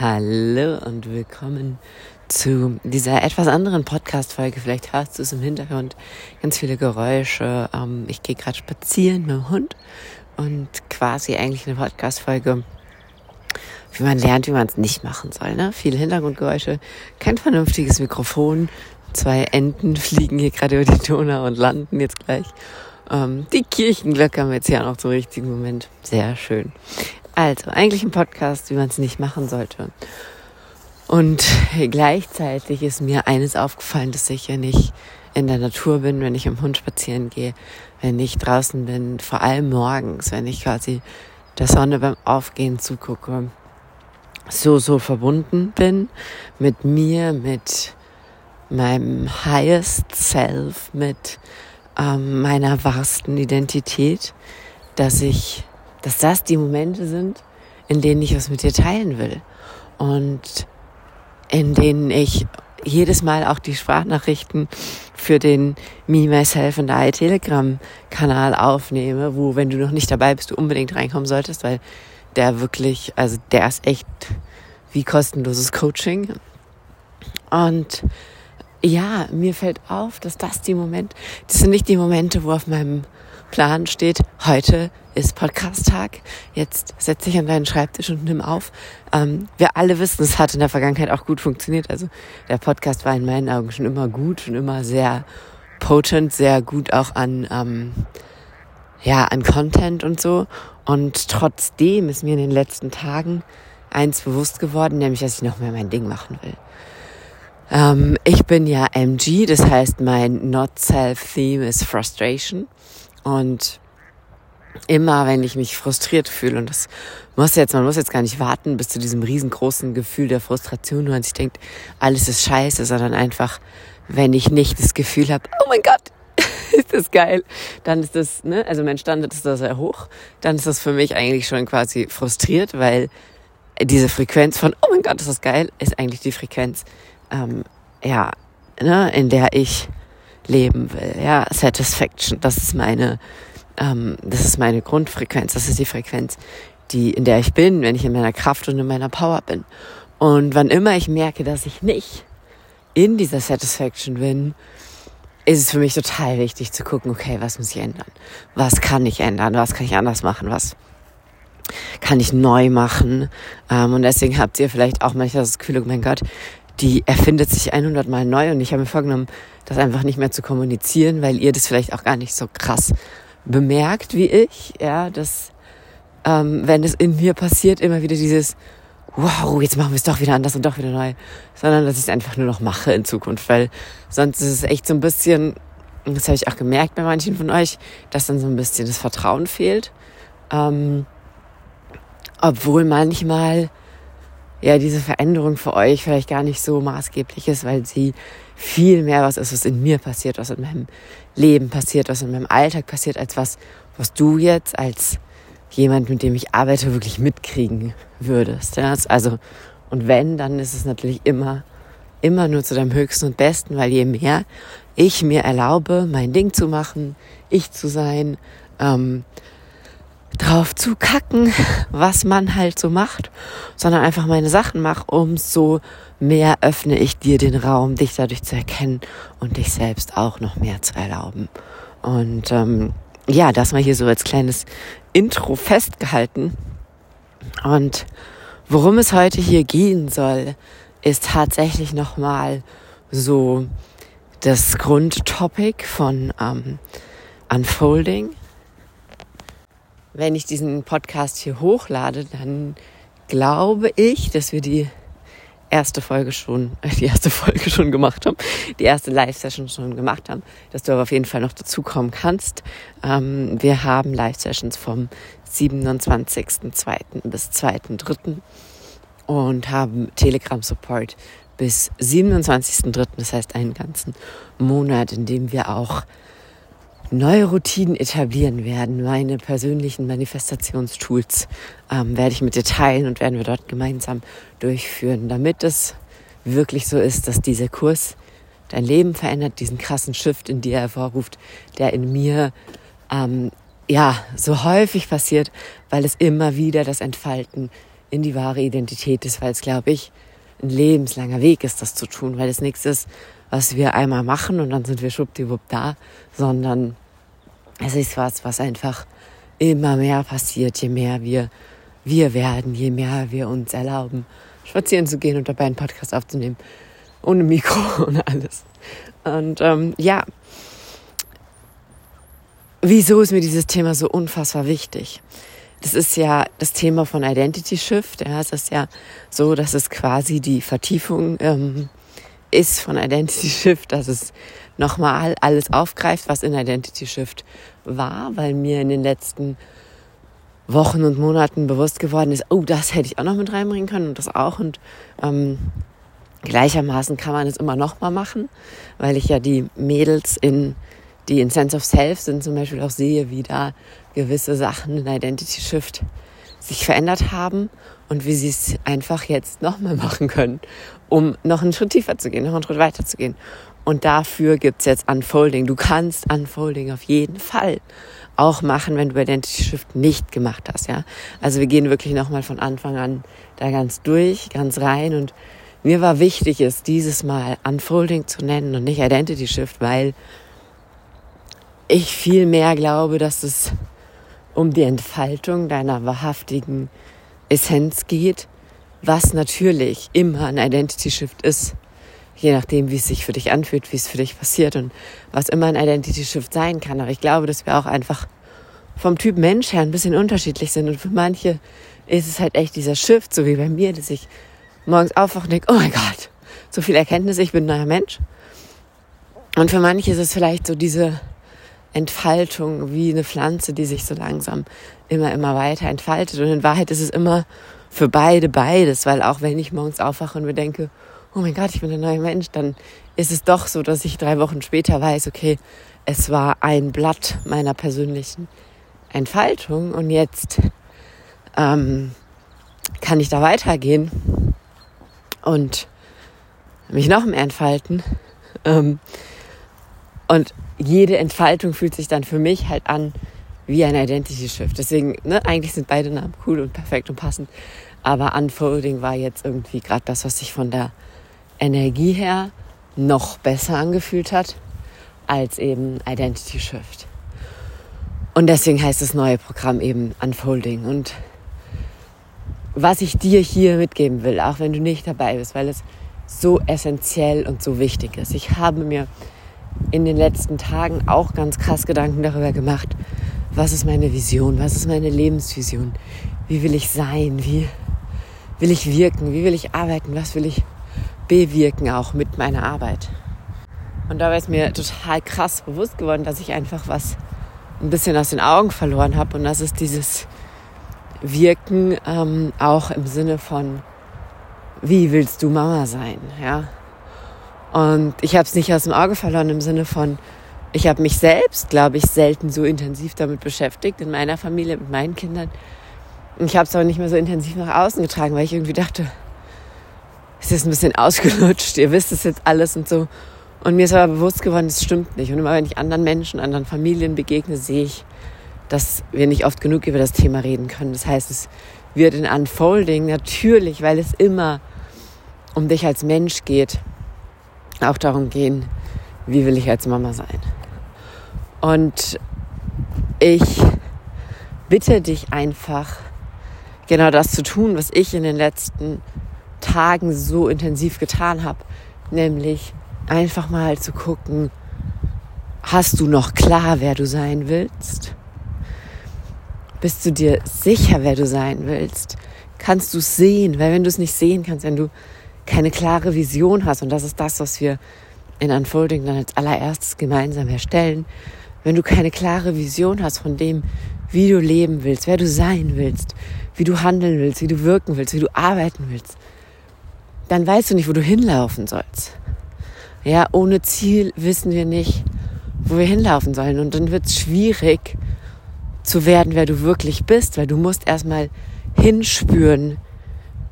Hallo und willkommen zu dieser etwas anderen Podcast-Folge. Vielleicht hörst du es im Hintergrund, ganz viele Geräusche. Ähm, ich gehe gerade spazieren mit dem Hund und quasi eigentlich eine Podcast-Folge, wie man lernt, wie man es nicht machen soll. Ne? Viele Hintergrundgeräusche, kein vernünftiges Mikrofon. Zwei Enten fliegen hier gerade über die Donau und landen jetzt gleich. Ähm, die Kirchenglocke haben wir jetzt ja noch zum richtigen Moment. Sehr schön. Also, eigentlich ein Podcast, wie man es nicht machen sollte. Und gleichzeitig ist mir eines aufgefallen, dass ich ja nicht in der Natur bin, wenn ich im Hund spazieren gehe, wenn ich draußen bin, vor allem morgens, wenn ich quasi der Sonne beim Aufgehen zugucke, so, so verbunden bin mit mir, mit meinem highest self, mit ähm, meiner wahrsten Identität, dass ich dass das die Momente sind, in denen ich was mit dir teilen will. Und in denen ich jedes Mal auch die Sprachnachrichten für den Me, Myself and I Telegram-Kanal aufnehme, wo, wenn du noch nicht dabei bist, du unbedingt reinkommen solltest, weil der wirklich, also der ist echt wie kostenloses Coaching. Und ja, mir fällt auf, dass das die Momente, das sind nicht die Momente, wo auf meinem Plan steht, heute ist Podcast-Tag. Jetzt setz dich an deinen Schreibtisch und nimm auf. Ähm, wir alle wissen, es hat in der Vergangenheit auch gut funktioniert. Also der Podcast war in meinen Augen schon immer gut, schon immer sehr potent, sehr gut auch an, ähm, ja, an Content und so. Und trotzdem ist mir in den letzten Tagen eins bewusst geworden, nämlich, dass ich noch mehr mein Ding machen will. Ähm, ich bin ja MG, das heißt, mein Not-Self-Theme ist Frustration. Und immer, wenn ich mich frustriert fühle, und das muss jetzt, man muss jetzt gar nicht warten bis zu diesem riesengroßen Gefühl der Frustration, wo man sich denkt, alles ist scheiße, sondern einfach, wenn ich nicht das Gefühl habe, oh mein Gott, ist das geil, dann ist das, ne, also mein Standard ist da sehr hoch, dann ist das für mich eigentlich schon quasi frustriert, weil diese Frequenz von, oh mein Gott, ist das geil, ist eigentlich die Frequenz, ähm, ja, ne, in der ich leben will, ja, Satisfaction, das ist meine, ähm, das ist meine Grundfrequenz, das ist die Frequenz, die, in der ich bin, wenn ich in meiner Kraft und in meiner Power bin. Und wann immer ich merke, dass ich nicht in dieser Satisfaction bin, ist es für mich total wichtig zu gucken, okay, was muss ich ändern? Was kann ich ändern? Was kann ich anders machen? Was kann ich neu machen? Ähm, und deswegen habt ihr vielleicht auch manchmal das Gefühl, oh mein Gott, die erfindet sich 100 Mal neu und ich habe mir vorgenommen, das einfach nicht mehr zu kommunizieren, weil ihr das vielleicht auch gar nicht so krass bemerkt wie ich, ja, dass ähm, wenn es in mir passiert, immer wieder dieses wow, jetzt machen wir es doch wieder anders und doch wieder neu, sondern dass ich es einfach nur noch mache in Zukunft, weil sonst ist es echt so ein bisschen, das habe ich auch gemerkt bei manchen von euch, dass dann so ein bisschen das Vertrauen fehlt, ähm, obwohl manchmal ja diese Veränderung für euch vielleicht gar nicht so maßgeblich ist, weil sie viel mehr was ist, was in mir passiert, was in meinem Leben passiert, was in meinem Alltag passiert, als was, was du jetzt als jemand, mit dem ich arbeite, wirklich mitkriegen würdest. Ja? Also, und wenn, dann ist es natürlich immer, immer nur zu deinem Höchsten und Besten, weil je mehr ich mir erlaube, mein Ding zu machen, ich zu sein, ähm, drauf zu kacken, was man halt so macht, sondern einfach meine Sachen mache, umso mehr öffne ich dir den Raum, dich dadurch zu erkennen und dich selbst auch noch mehr zu erlauben. Und ähm, ja, das mal hier so als kleines Intro festgehalten. Und worum es heute hier gehen soll, ist tatsächlich nochmal so das Grundtopic von ähm, Unfolding wenn ich diesen Podcast hier hochlade, dann glaube ich, dass wir die erste Folge schon, die erste Folge schon gemacht haben, die erste Live-Session schon gemacht haben, dass du aber auf jeden Fall noch dazukommen kannst. Ähm, wir haben Live-Sessions vom 27.02. bis 2.03. und haben Telegram-Support bis 27.03. Das heißt einen ganzen Monat, in dem wir auch neue Routinen etablieren werden. Meine persönlichen Manifestationstools ähm, werde ich mit dir teilen und werden wir dort gemeinsam durchführen, damit es wirklich so ist, dass dieser Kurs dein Leben verändert, diesen krassen Shift in dir hervorruft, der in mir ähm, ja so häufig passiert, weil es immer wieder das Entfalten in die wahre Identität ist, weil es, glaube ich, ein lebenslanger Weg ist, das zu tun, weil es nichts ist, was wir einmal machen und dann sind wir schwuppdiwupp da, sondern es ist was, was einfach immer mehr passiert, je mehr wir wir werden, je mehr wir uns erlauben, spazieren zu gehen und dabei einen Podcast aufzunehmen. Ohne Mikro, ohne alles. Und ähm, ja, wieso ist mir dieses Thema so unfassbar wichtig? Das ist ja das Thema von Identity Shift. Ja, es ist ja so, dass es quasi die Vertiefung ähm, ist von Identity Shift, dass es nochmal alles aufgreift, was in Identity Shift war, weil mir in den letzten Wochen und Monaten bewusst geworden ist, oh, das hätte ich auch noch mit reinbringen können und das auch. Und ähm, gleichermaßen kann man es immer noch mal machen, weil ich ja die Mädels in die in Sense of Self sind zum Beispiel auch sehe, wie da gewisse Sachen in Identity Shift sich verändert haben und wie sie es einfach jetzt nochmal machen können, um noch einen Schritt tiefer zu gehen, noch einen Schritt weiter zu gehen. Und dafür gibt's jetzt Unfolding. Du kannst Unfolding auf jeden Fall auch machen, wenn du Identity Shift nicht gemacht hast, ja. Also wir gehen wirklich nochmal von Anfang an da ganz durch, ganz rein und mir war wichtig, es dieses Mal Unfolding zu nennen und nicht Identity Shift, weil ich viel mehr glaube, dass es um die Entfaltung deiner wahrhaftigen Essenz geht, was natürlich immer ein Identity Shift ist je nachdem, wie es sich für dich anfühlt, wie es für dich passiert und was immer ein Identity Shift sein kann. Aber ich glaube, dass wir auch einfach vom Typ Mensch her ein bisschen unterschiedlich sind und für manche ist es halt echt dieser Shift, so wie bei mir, dass ich morgens aufwache und denke, oh mein Gott, so viel Erkenntnis, ich bin ein neuer Mensch. Und für manche ist es vielleicht so diese Entfaltung wie eine Pflanze, die sich so langsam immer, immer weiter entfaltet. Und in Wahrheit ist es immer für beide beides, weil auch wenn ich morgens aufwache und mir denke, oh mein Gott, ich bin ein neuer Mensch, dann ist es doch so, dass ich drei Wochen später weiß, okay, es war ein Blatt meiner persönlichen Entfaltung und jetzt ähm, kann ich da weitergehen und mich noch mehr entfalten. Ähm, und jede Entfaltung fühlt sich dann für mich halt an wie ein Identity Shift. Deswegen, ne, eigentlich sind beide Namen cool und perfekt und passend. Aber Unfolding war jetzt irgendwie gerade das, was sich von der Energie her noch besser angefühlt hat als eben Identity Shift. Und deswegen heißt das neue Programm eben Unfolding. Und was ich dir hier mitgeben will, auch wenn du nicht dabei bist, weil es so essentiell und so wichtig ist. Ich habe mir in den letzten Tagen auch ganz krass Gedanken darüber gemacht, was ist meine Vision, was ist meine Lebensvision, wie will ich sein, wie will ich wirken, wie will ich arbeiten, was will ich bewirken auch mit meiner Arbeit. Und dabei ist mir total krass bewusst geworden, dass ich einfach was ein bisschen aus den Augen verloren habe. Und das ist dieses Wirken ähm, auch im Sinne von, wie willst du Mama sein? Ja. Und ich habe es nicht aus dem Auge verloren im Sinne von, ich habe mich selbst, glaube ich, selten so intensiv damit beschäftigt in meiner Familie mit meinen Kindern. Ich habe es aber nicht mehr so intensiv nach außen getragen, weil ich irgendwie dachte, es ist ein bisschen ausgelutscht, ihr wisst es jetzt alles und so. Und mir ist aber bewusst geworden, es stimmt nicht. Und immer wenn ich anderen Menschen, anderen Familien begegne, sehe ich, dass wir nicht oft genug über das Thema reden können. Das heißt, es wird in Unfolding natürlich, weil es immer um dich als Mensch geht, auch darum gehen, wie will ich als Mama sein. Und ich bitte dich einfach, genau das zu tun, was ich in den letzten Tagen so intensiv getan habe. Nämlich einfach mal zu gucken, hast du noch klar, wer du sein willst? Bist du dir sicher, wer du sein willst? Kannst du es sehen? Weil wenn du es nicht sehen kannst, wenn du keine klare Vision hast, und das ist das, was wir in Unfolding dann als allererstes gemeinsam erstellen, wenn du keine klare Vision hast von dem, wie du leben willst, wer du sein willst, wie du handeln willst, wie du wirken willst, wie du arbeiten willst, dann weißt du nicht, wo du hinlaufen sollst. Ja, ohne Ziel wissen wir nicht, wo wir hinlaufen sollen. Und dann wird es schwierig zu werden, wer du wirklich bist, weil du musst erstmal hinspüren,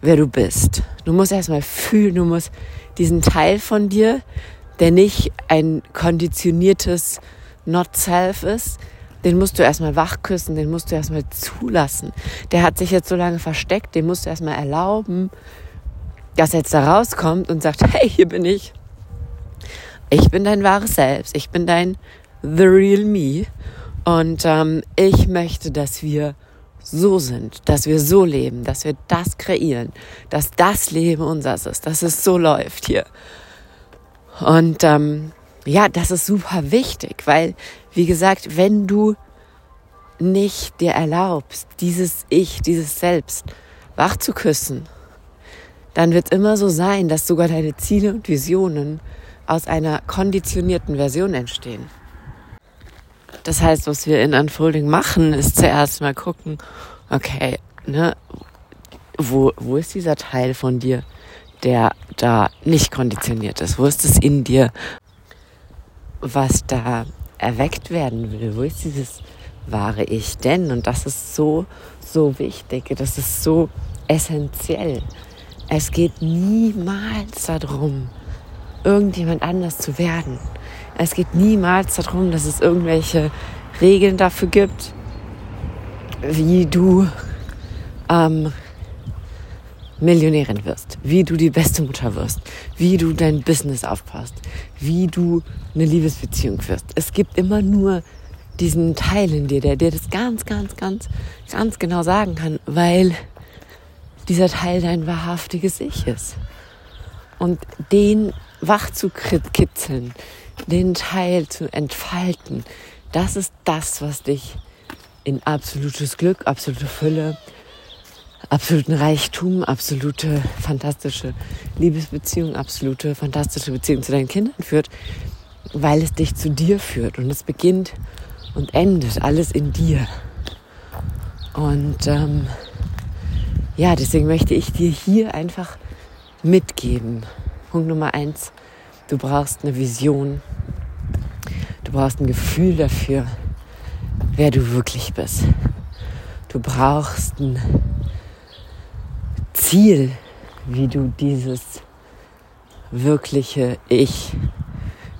wer du bist. Du musst erstmal fühlen, du musst diesen Teil von dir, der nicht ein konditioniertes Not-Self ist, den musst du erstmal wachküssen, den musst du erstmal zulassen. Der hat sich jetzt so lange versteckt, den musst du erstmal erlauben, dass er jetzt da rauskommt und sagt, hey, hier bin ich. Ich bin dein wahres Selbst. Ich bin dein The Real Me. Und ähm, ich möchte, dass wir so sind, dass wir so leben, dass wir das kreieren, dass das Leben unseres ist, dass es so läuft hier. Und ähm, ja, das ist super wichtig, weil, wie gesagt, wenn du nicht dir erlaubst, dieses Ich, dieses Selbst wach zu küssen, dann wird es immer so sein, dass sogar deine Ziele und Visionen aus einer konditionierten Version entstehen. Das heißt, was wir in Unfolding machen, ist zuerst mal gucken, okay, ne, wo, wo ist dieser Teil von dir, der da nicht konditioniert ist? Wo ist es in dir, was da erweckt werden will? Wo ist dieses wahre Ich denn? Und das ist so, so wichtig. Das ist so essentiell. Es geht niemals darum, irgendjemand anders zu werden. Es geht niemals darum, dass es irgendwelche Regeln dafür gibt, wie du ähm, Millionärin wirst, wie du die beste Mutter wirst, wie du dein Business aufpasst, wie du eine Liebesbeziehung wirst. Es gibt immer nur diesen Teil in dir, der dir das ganz, ganz, ganz, ganz genau sagen kann, weil dieser Teil dein wahrhaftiges Ich ist. Und den wach zu kitzeln, den Teil zu entfalten, das ist das, was dich in absolutes Glück, absolute Fülle, absoluten Reichtum, absolute fantastische Liebesbeziehung, absolute fantastische Beziehung zu deinen Kindern führt, weil es dich zu dir führt und es beginnt und endet alles in dir. Und ähm, ja, deswegen möchte ich dir hier einfach mitgeben. Punkt Nummer eins, du brauchst eine Vision. Du brauchst ein Gefühl dafür, wer du wirklich bist. Du brauchst ein Ziel, wie du dieses wirkliche Ich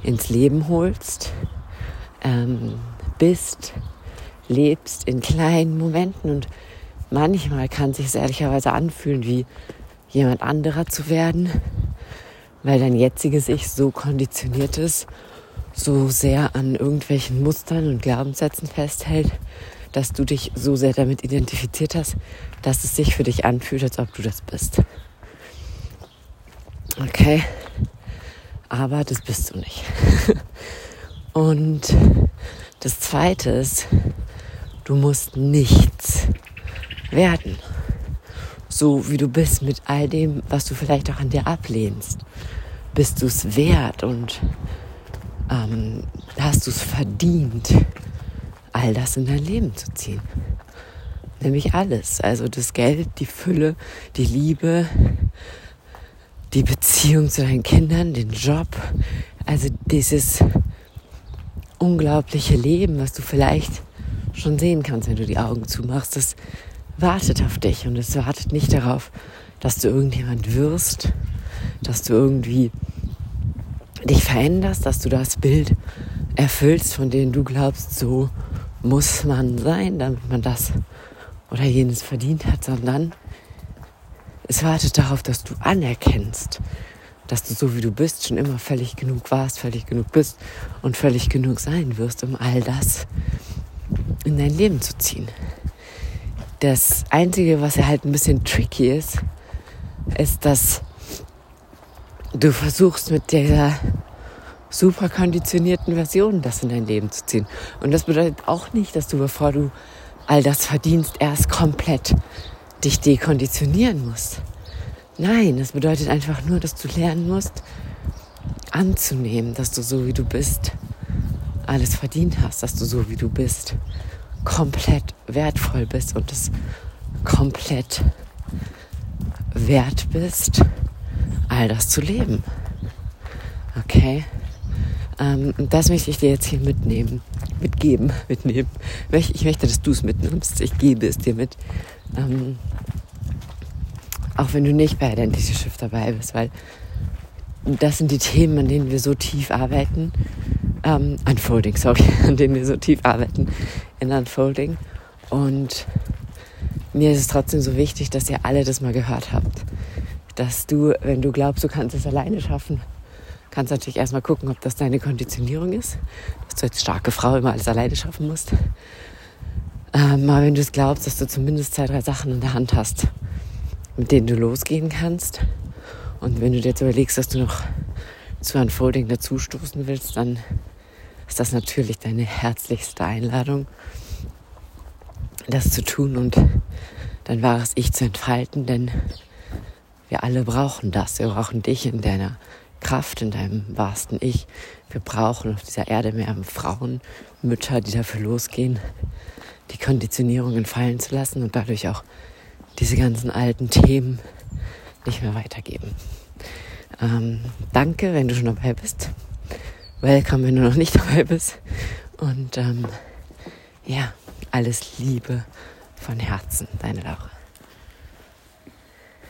ins Leben holst, ähm, bist, lebst in kleinen Momenten. Und manchmal kann es sich ehrlicherweise anfühlen, wie jemand anderer zu werden, weil dein jetziges Ich so konditioniert ist, so sehr an irgendwelchen Mustern und Glaubenssätzen festhält, dass du dich so sehr damit identifiziert hast, dass es sich für dich anfühlt, als ob du das bist. Okay, aber das bist du nicht. Und das Zweite ist, du musst nichts werden. So wie du bist mit all dem, was du vielleicht auch an dir ablehnst. Bist du es wert und ähm, hast du es verdient, all das in dein Leben zu ziehen. Nämlich alles. Also das Geld, die Fülle, die Liebe, die Beziehung zu deinen Kindern, den Job. Also dieses unglaubliche Leben, was du vielleicht schon sehen kannst, wenn du die Augen zumachst, das wartet auf dich und es wartet nicht darauf, dass du irgendjemand wirst, dass du irgendwie dich veränderst, dass du das Bild erfüllst, von dem du glaubst, so muss man sein, damit man das oder jenes verdient hat, sondern es wartet darauf, dass du anerkennst, dass du so wie du bist schon immer völlig genug warst, völlig genug bist und völlig genug sein wirst, um all das in dein Leben zu ziehen. Das Einzige, was ja halt ein bisschen tricky ist, ist, dass du versuchst mit dieser super konditionierten Version das in dein Leben zu ziehen. Und das bedeutet auch nicht, dass du, bevor du all das verdienst, erst komplett dich dekonditionieren musst. Nein, das bedeutet einfach nur, dass du lernen musst, anzunehmen, dass du so wie du bist alles verdient hast, dass du so wie du bist komplett wertvoll bist und es komplett wert bist, all das zu leben. Okay? Ähm, das möchte ich dir jetzt hier mitnehmen, mitgeben, mitnehmen. Ich möchte, dass du es mitnimmst. Ich gebe es dir mit. Ähm, auch wenn du nicht bei Identity Shift dabei bist, weil das sind die Themen, an denen wir so tief arbeiten, ähm, Unfolding, sorry, an dem wir so tief arbeiten in Unfolding. Und mir ist es trotzdem so wichtig, dass ihr alle das mal gehört habt. Dass du, wenn du glaubst, du kannst es alleine schaffen, kannst natürlich erstmal gucken, ob das deine Konditionierung ist, dass du als starke Frau immer alles alleine schaffen musst. Ähm, aber wenn du es glaubst, dass du zumindest zwei, drei Sachen in der Hand hast, mit denen du losgehen kannst, und wenn du dir jetzt überlegst, dass du noch zu Unfolding dazustoßen willst, dann ist das natürlich deine herzlichste Einladung, das zu tun und dein wahres Ich zu entfalten, denn wir alle brauchen das. Wir brauchen dich in deiner Kraft, in deinem wahrsten Ich. Wir brauchen auf dieser Erde mehr Frauen, Mütter, die dafür losgehen, die Konditionierungen fallen zu lassen und dadurch auch diese ganzen alten Themen nicht mehr weitergeben. Ähm, danke, wenn du schon dabei bist. Welcome, wenn du noch nicht dabei bist. Und ähm, ja, alles Liebe von Herzen, deine Laura.